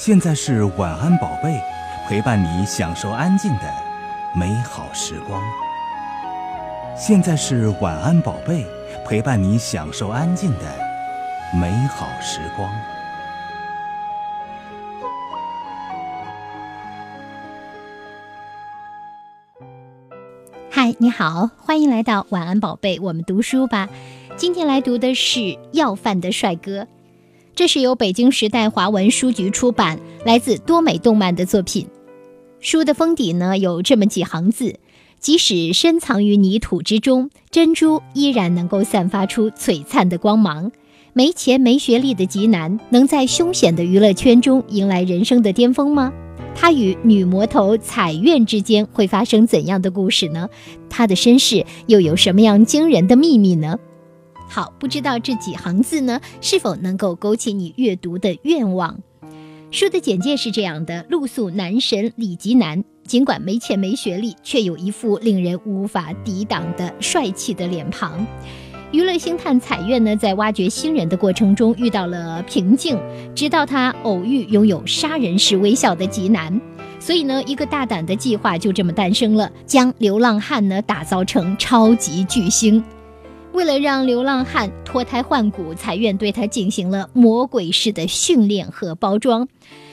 现在是晚安宝贝，陪伴你享受安静的美好时光。现在是晚安宝贝，陪伴你享受安静的美好时光。嗨，你好，欢迎来到晚安宝贝，我们读书吧。今天来读的是《要饭的帅哥》。这是由北京时代华文书局出版，来自多美动漫的作品。书的封底呢有这么几行字：即使深藏于泥土之中，珍珠依然能够散发出璀璨的光芒。没钱没学历的吉南，能在凶险的娱乐圈中迎来人生的巅峰吗？他与女魔头彩苑之间会发生怎样的故事呢？他的身世又有什么样惊人的秘密呢？好，不知道这几行字呢，是否能够勾起你阅读的愿望？书的简介是这样的：露宿男神李吉南，尽管没钱没学历，却有一副令人无法抵挡的帅气的脸庞。娱乐星探彩苑呢，在挖掘新人的过程中遇到了瓶颈，直到他偶遇拥有杀人式微笑的吉南，所以呢，一个大胆的计划就这么诞生了，将流浪汉呢打造成超级巨星。为了让流浪汉脱胎换骨，财院对他进行了魔鬼式的训练和包装。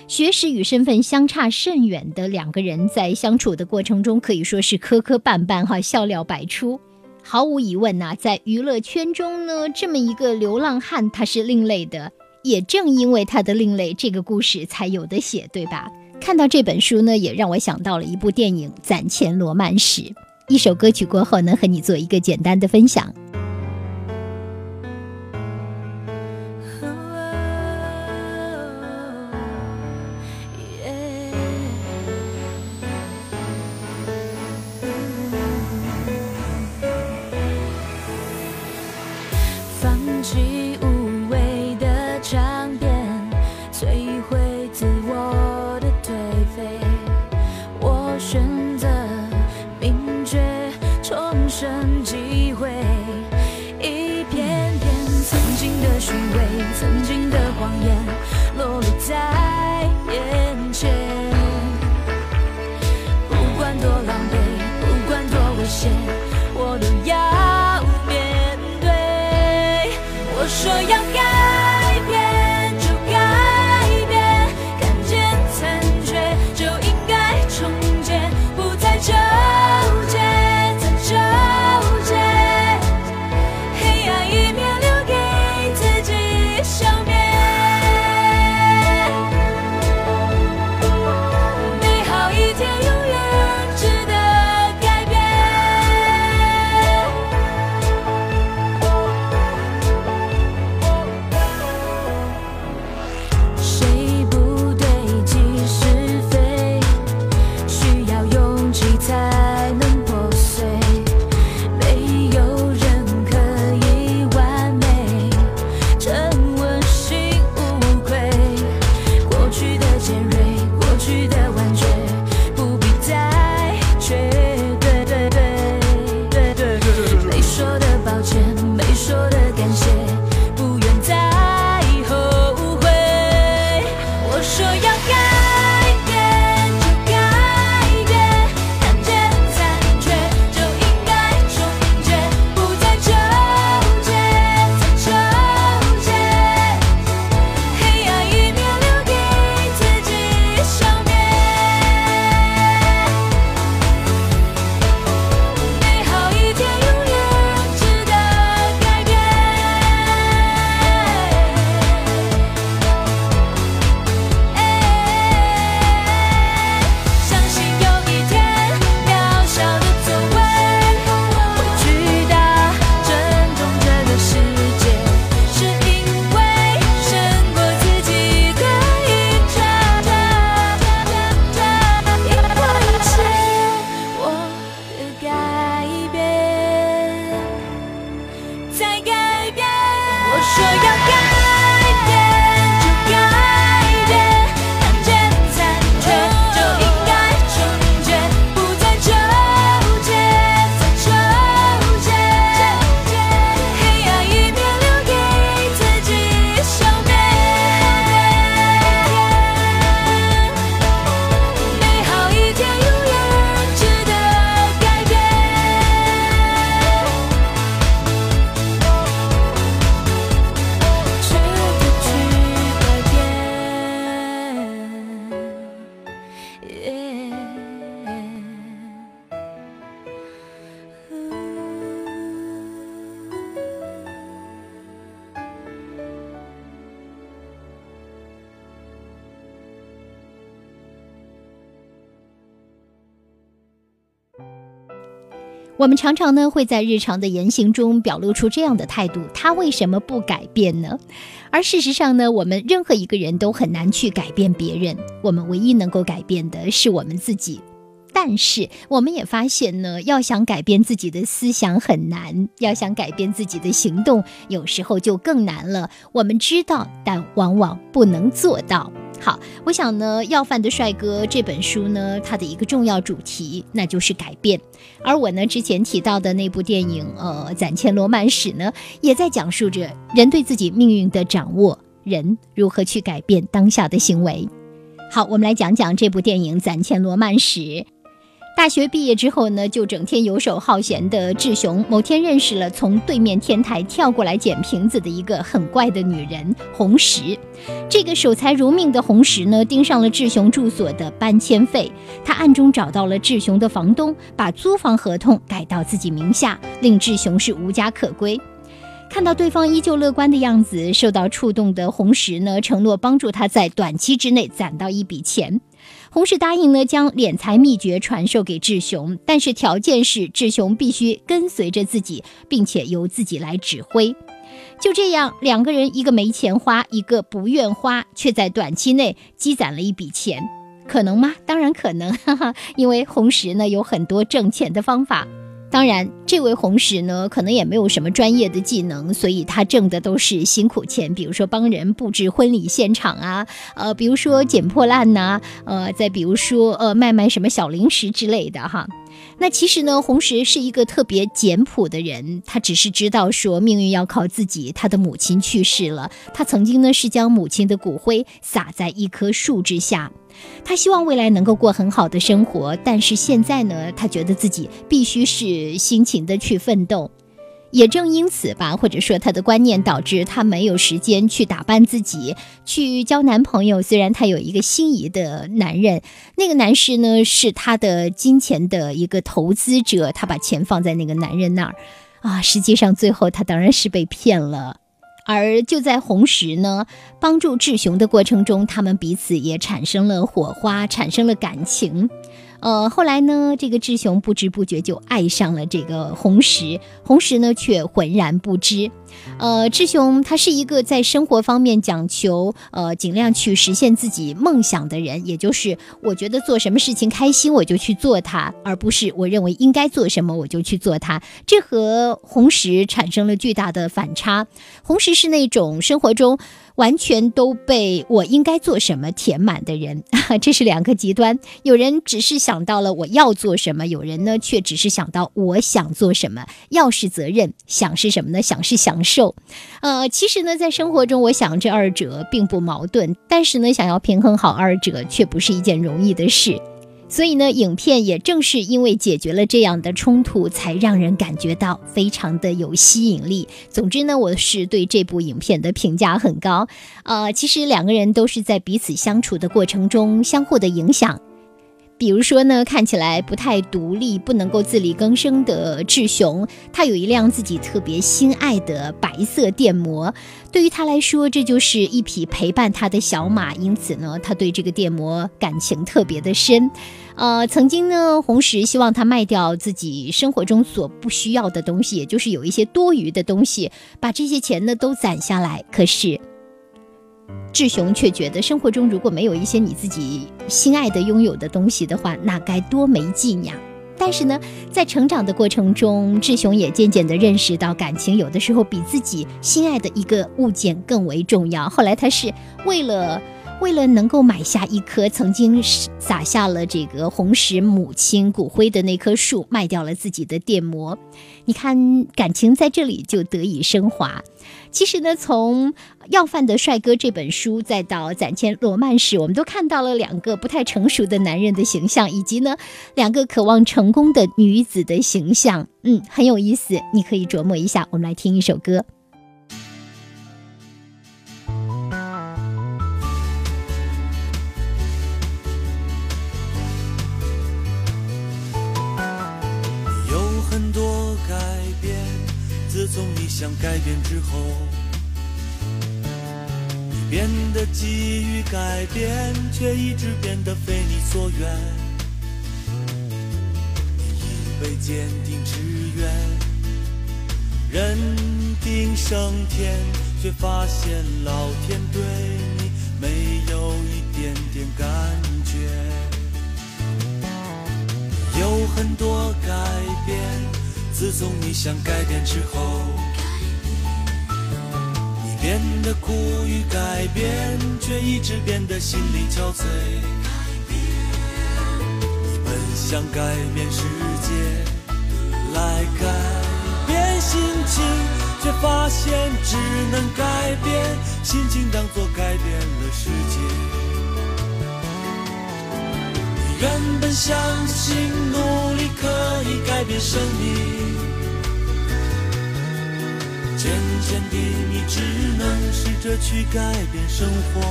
学识与身份相差甚远的两个人，在相处的过程中可以说是磕磕绊绊，哈，笑料百出。毫无疑问呐，在娱乐圈中呢，这么一个流浪汉他是另类的。也正因为他的另类，这个故事才有的写，对吧？看到这本书呢，也让我想到了一部电影《攒钱罗曼史》。一首歌曲过后呢，和你做一个简单的分享。说要改我们常常呢会在日常的言行中表露出这样的态度：他为什么不改变呢？而事实上呢，我们任何一个人都很难去改变别人，我们唯一能够改变的是我们自己。但是我们也发现呢，要想改变自己的思想很难，要想改变自己的行动，有时候就更难了。我们知道，但往往不能做到。好，我想呢，《要饭的帅哥》这本书呢，它的一个重要主题，那就是改变。而我呢，之前提到的那部电影，呃，《攒钱罗曼史》呢，也在讲述着人对自己命运的掌握，人如何去改变当下的行为。好，我们来讲讲这部电影《攒钱罗曼史》。大学毕业之后呢，就整天游手好闲的志雄，某天认识了从对面天台跳过来捡瓶子的一个很怪的女人红石。这个守财如命的红石呢，盯上了志雄住所的搬迁费，他暗中找到了志雄的房东，把租房合同改到自己名下，令志雄是无家可归。看到对方依旧乐观的样子，受到触动的红石呢，承诺帮助他在短期之内攒到一笔钱。红石答应呢，将敛财秘诀传授给志雄，但是条件是志雄必须跟随着自己，并且由自己来指挥。就这样，两个人一个没钱花，一个不愿花，却在短期内积攒了一笔钱。可能吗？当然可能，哈哈，因为红石呢有很多挣钱的方法。当然，这位红石呢，可能也没有什么专业的技能，所以他挣的都是辛苦钱，比如说帮人布置婚礼现场啊，呃，比如说捡破烂呐，呃，再比如说呃卖卖什么小零食之类的哈。那其实呢，红石是一个特别简朴的人，他只是知道说命运要靠自己。他的母亲去世了，他曾经呢是将母亲的骨灰撒在一棵树之下。他希望未来能够过很好的生活，但是现在呢，他觉得自己必须是辛勤的去奋斗。也正因此吧，或者说他的观念导致他没有时间去打扮自己，去交男朋友。虽然他有一个心仪的男人，那个男士呢是他的金钱的一个投资者，他把钱放在那个男人那儿，啊，实际上最后他当然是被骗了。而就在红石呢帮助志雄的过程中，他们彼此也产生了火花，产生了感情。呃，后来呢，这个志雄不知不觉就爱上了这个红石，红石呢却浑然不知。呃，志雄他是一个在生活方面讲求呃尽量去实现自己梦想的人，也就是我觉得做什么事情开心我就去做它，而不是我认为应该做什么我就去做它。这和红石产生了巨大的反差。红石是那种生活中。完全都被我应该做什么填满的人，这是两个极端。有人只是想到了我要做什么，有人呢却只是想到我想做什么。要是责任，想是什么呢？想是享受。呃，其实呢，在生活中，我想这二者并不矛盾，但是呢，想要平衡好二者，却不是一件容易的事。所以呢，影片也正是因为解决了这样的冲突，才让人感觉到非常的有吸引力。总之呢，我是对这部影片的评价很高。呃，其实两个人都是在彼此相处的过程中相互的影响。比如说呢，看起来不太独立、不能够自力更生的志雄，他有一辆自己特别心爱的白色电摩，对于他来说，这就是一匹陪伴他的小马，因此呢，他对这个电摩感情特别的深。呃，曾经呢，红石希望他卖掉自己生活中所不需要的东西，也就是有一些多余的东西，把这些钱呢都攒下来。可是。志雄却觉得，生活中如果没有一些你自己心爱的拥有的东西的话，那该多没劲呀！但是呢，在成长的过程中，志雄也渐渐地认识到，感情有的时候比自己心爱的一个物件更为重要。后来，他是为了。为了能够买下一棵曾经撒下了这个红石母亲骨灰的那棵树，卖掉了自己的电摩。你看，感情在这里就得以升华。其实呢，从《要饭的帅哥》这本书，再到《攒钱罗曼史》，我们都看到了两个不太成熟的男人的形象，以及呢两个渴望成功的女子的形象。嗯，很有意思，你可以琢磨一下。我们来听一首歌。想改变之后，你变得急于改变，却一直变得非你所愿。你以为坚定志愿，人定胜天，却发现老天对你没有一点点感觉。有很多改变，自从你想改变之后，变得苦于改变，却一直变得心力憔悴。你本想改变世界，来改变心情，却发现只能改变心情，当作改变了世界。你原本相信努力可以改变生命，渐渐地你只能试着去改变生活。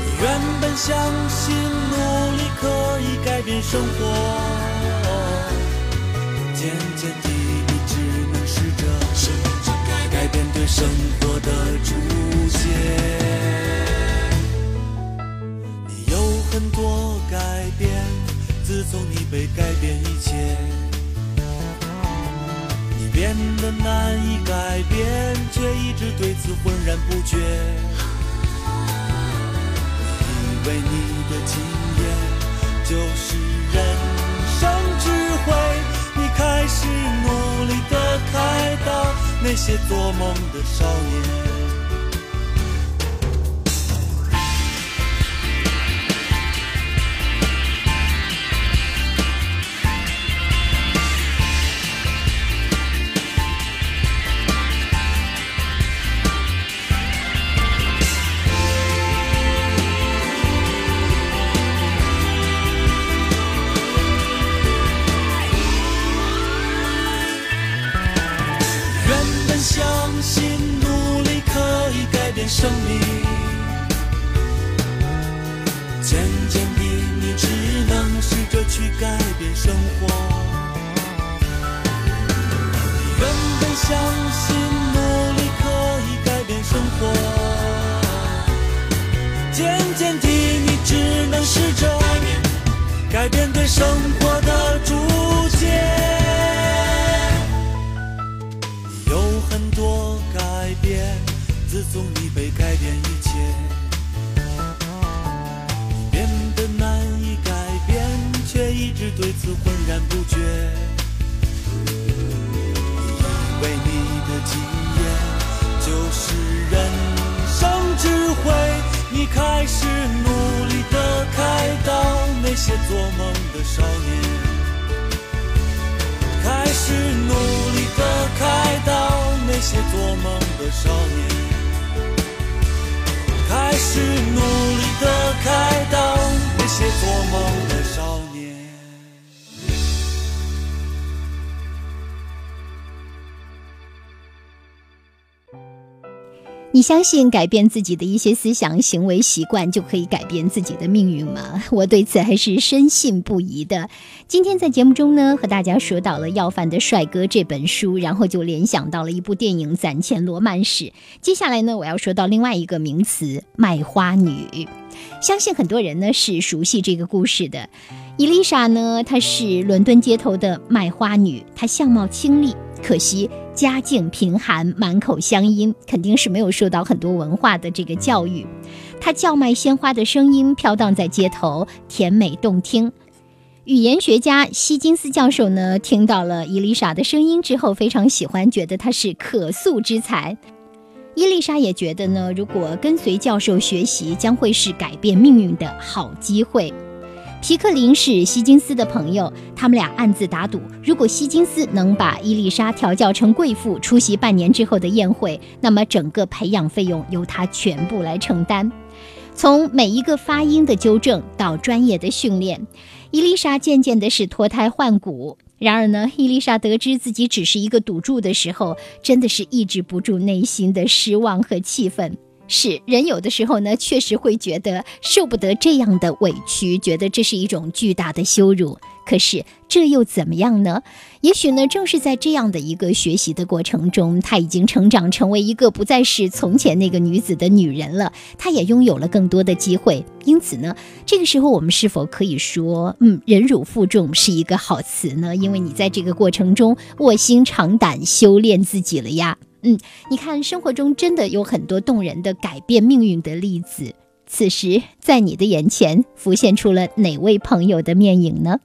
你原本相信努力可以改变生活，渐渐地你只能试着改变对生活的注解。你有很多改变，自从你被改变一切，变得难以改变，却一直对此浑然不觉。以为你的经验就是人生智慧，你开始努力的开导那些做梦的少年。渐渐地你只能试着改变对生活的注解。有很多改变，自从你被改变一切，你变得难以改变，却一直对此浑然不觉。你以为你的经验就是人，你开始努力的开导那些做梦的少年。开始努力的开导那些做梦的少年，开始努力的开导那些做梦的少年。你相信改变自己的一些思想、行为、习惯就可以改变自己的命运吗？我对此还是深信不疑的。今天在节目中呢，和大家说到了《要饭的帅哥》这本书，然后就联想到了一部电影《攒钱罗曼史》。接下来呢，我要说到另外一个名词——卖花女。相信很多人呢是熟悉这个故事的。伊丽莎呢，她是伦敦街头的卖花女，她相貌清丽，可惜家境贫寒，满口乡音，肯定是没有受到很多文化的这个教育。他叫卖鲜花的声音飘荡在街头，甜美动听。语言学家希金斯教授呢，听到了伊丽莎的声音之后，非常喜欢，觉得她是可塑之才。伊丽莎也觉得呢，如果跟随教授学习，将会是改变命运的好机会。皮克林是希金斯的朋友，他们俩暗自打赌，如果希金斯能把伊丽莎调教成贵妇，出席半年之后的宴会，那么整个培养费用由他全部来承担。从每一个发音的纠正到专业的训练，伊丽莎渐渐的是脱胎换骨。然而呢，伊丽莎得知自己只是一个赌注的时候，真的是抑制不住内心的失望和气愤。是人有的时候呢，确实会觉得受不得这样的委屈，觉得这是一种巨大的羞辱。可是这又怎么样呢？也许呢，正是在这样的一个学习的过程中，她已经成长成为一个不再是从前那个女子的女人了。她也拥有了更多的机会。因此呢，这个时候我们是否可以说，嗯，忍辱负重是一个好词呢？因为你在这个过程中卧薪尝胆，修炼自己了呀。嗯，你看，生活中真的有很多动人的改变命运的例子。此时，在你的眼前浮现出了哪位朋友的面影呢？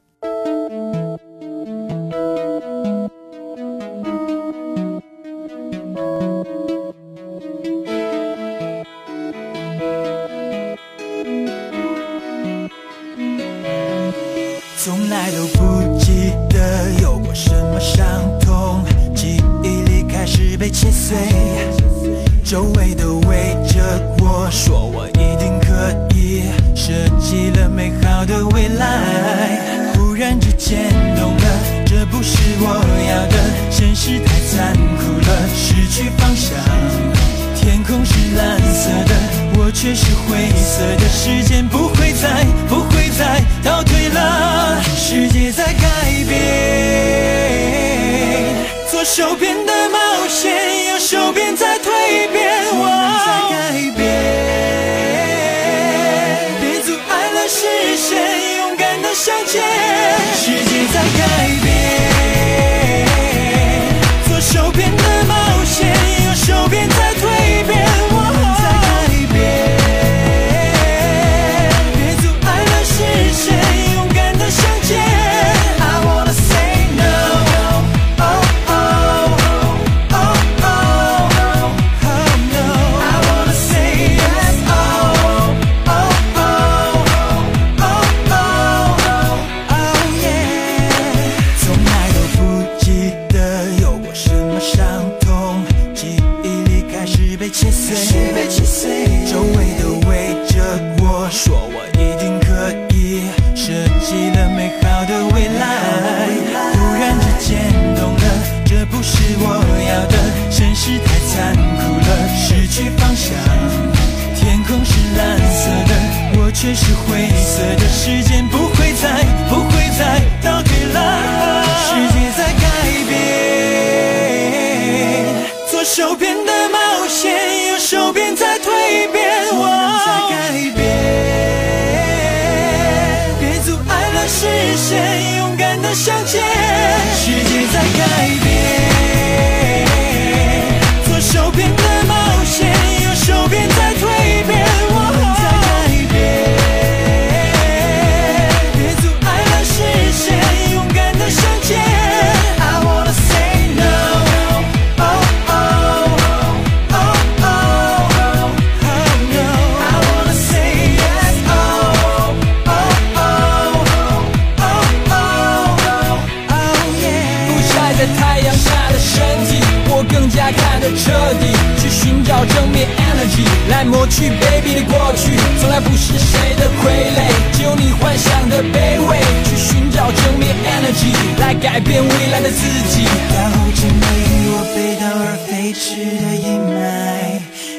彻底，去寻找正面 energy 来抹去 baby 的过去，从来不是谁的傀儡，只有你幻想的卑微，去寻找正面 energy 来改变未来的自己。当真的与我背道而飞驰的阴霾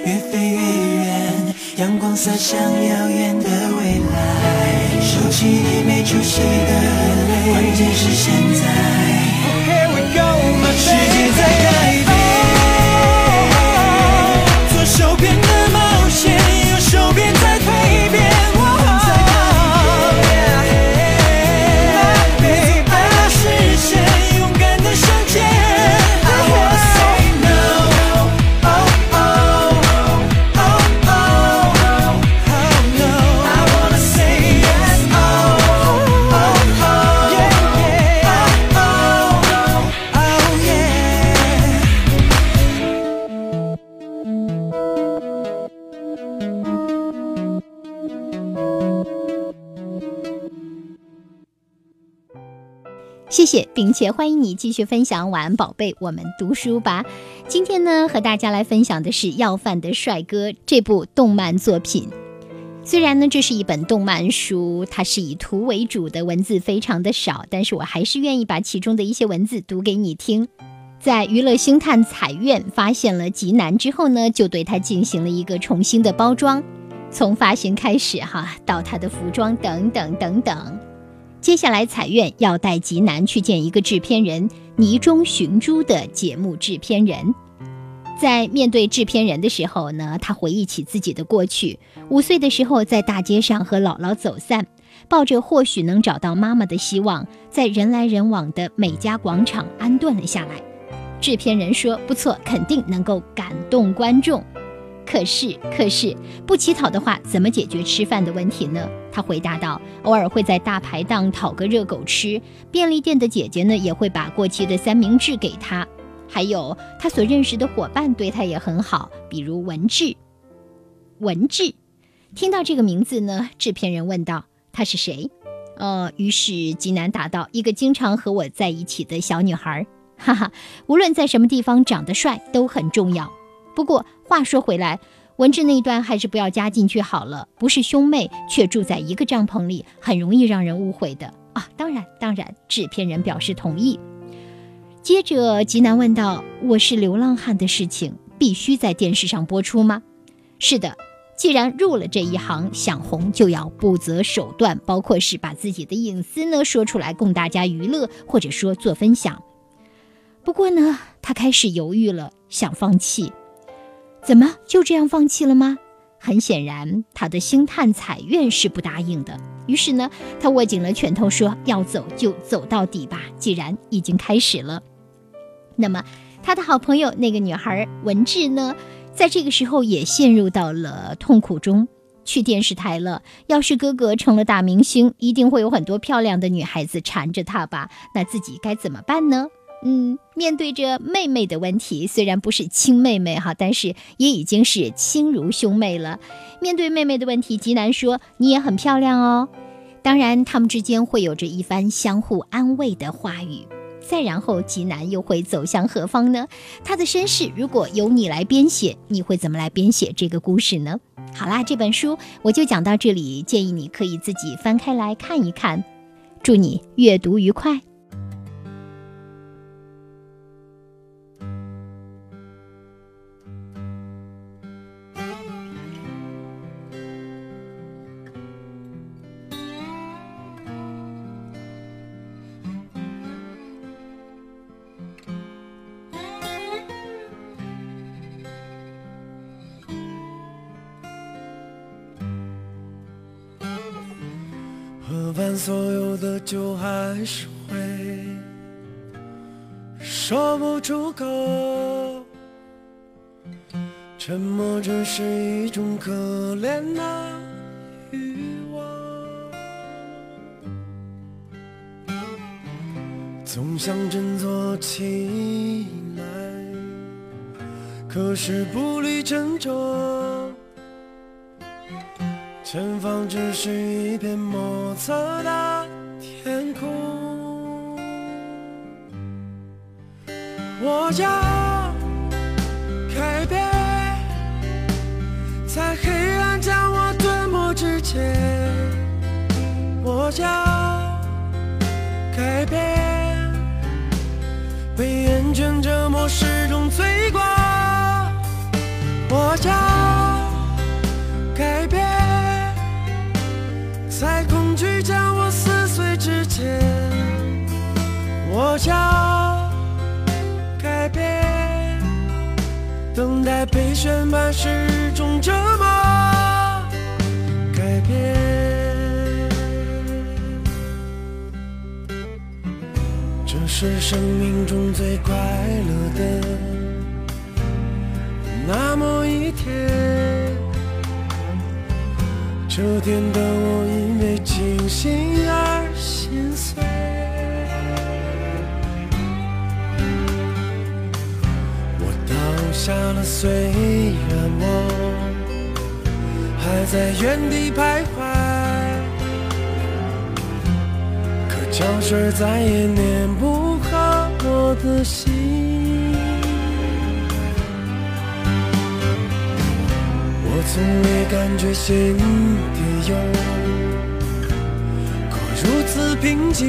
越飞越远，阳光洒向遥远的未来。收起你没出息的眼泪，关键是现在。Here we go, my 世界在改变，broken 谢谢，并且欢迎你继续分享《晚安宝贝》，我们读书吧。今天呢，和大家来分享的是《要饭的帅哥》这部动漫作品。虽然呢，这是一本动漫书，它是以图为主的，文字非常的少，但是我还是愿意把其中的一些文字读给你听。在娱乐星探彩苑发现了吉南之后呢，就对他进行了一个重新的包装，从发型开始哈，到他的服装等等等等。接下来彩苑要带吉南去见一个制片人泥中寻珠的节目制片人。在面对制片人的时候呢，他回忆起自己的过去，五岁的时候在大街上和姥姥走散。抱着或许能找到妈妈的希望，在人来人往的美家广场安顿了下来。制片人说：“不错，肯定能够感动观众。”可是，可是不乞讨的话，怎么解决吃饭的问题呢？他回答道：“偶尔会在大排档讨个热狗吃，便利店的姐姐呢也会把过期的三明治给他，还有他所认识的伙伴对他也很好，比如文志。”文志，听到这个名字呢，制片人问道。他是谁？呃，于是吉南答道：“一个经常和我在一起的小女孩。”哈哈，无论在什么地方长得帅都很重要。不过话说回来，文志那一段还是不要加进去好了。不是兄妹却住在一个帐篷里，很容易让人误会的啊！当然，当然，制片人表示同意。接着吉南问道：“我是流浪汉的事情必须在电视上播出吗？”“是的。”既然入了这一行，想红就要不择手段，包括是把自己的隐私呢说出来供大家娱乐，或者说做分享。不过呢，他开始犹豫了，想放弃。怎么就这样放弃了吗？很显然，他的星探彩苑是不答应的。于是呢，他握紧了拳头，说要走就走到底吧。既然已经开始了，那么他的好朋友那个女孩文志呢？在这个时候也陷入到了痛苦中，去电视台了。要是哥哥成了大明星，一定会有很多漂亮的女孩子缠着他吧？那自己该怎么办呢？嗯，面对着妹妹的问题，虽然不是亲妹妹哈，但是也已经是亲如兄妹了。面对妹妹的问题，吉南说：“你也很漂亮哦。”当然，他们之间会有着一番相互安慰的话语。再然后，吉南又会走向何方呢？他的身世如果由你来编写，你会怎么来编写这个故事呢？好啦，这本书我就讲到这里，建议你可以自己翻开来看一看。祝你阅读愉快。是会说不出口，沉默只是一种可怜的欲望。总想振作起来，可是步履沉重。前方只是一片莫测的我要改变，在黑暗将我吞没之前，我要改变，被厌倦折磨始终罪过，我要改变。在恐惧将我撕碎之前，我要被宣判是种折磨，改变。这是生命中最快乐的那么一天。这天的我因为清醒而心碎，下了，虽然我还在原地徘徊，可胶水再也粘不好我的心。我从未感觉心底有过如此平静，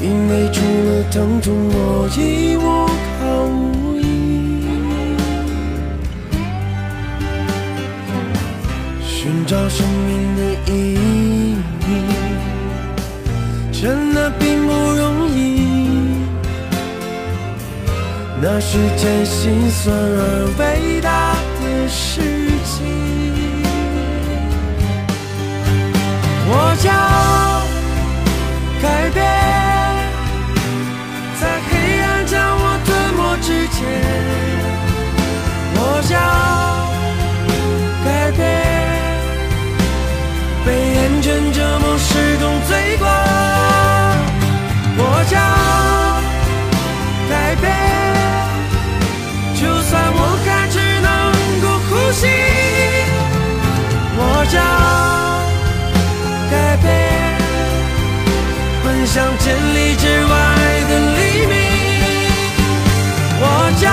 因为除了疼痛，我已无找生命的意义，真的并不容易。那是件心酸而伟大的事情。我将改变，追过，我将改变，就算我还只能够呼吸，我将。改变，奔向千里之外的黎明。我将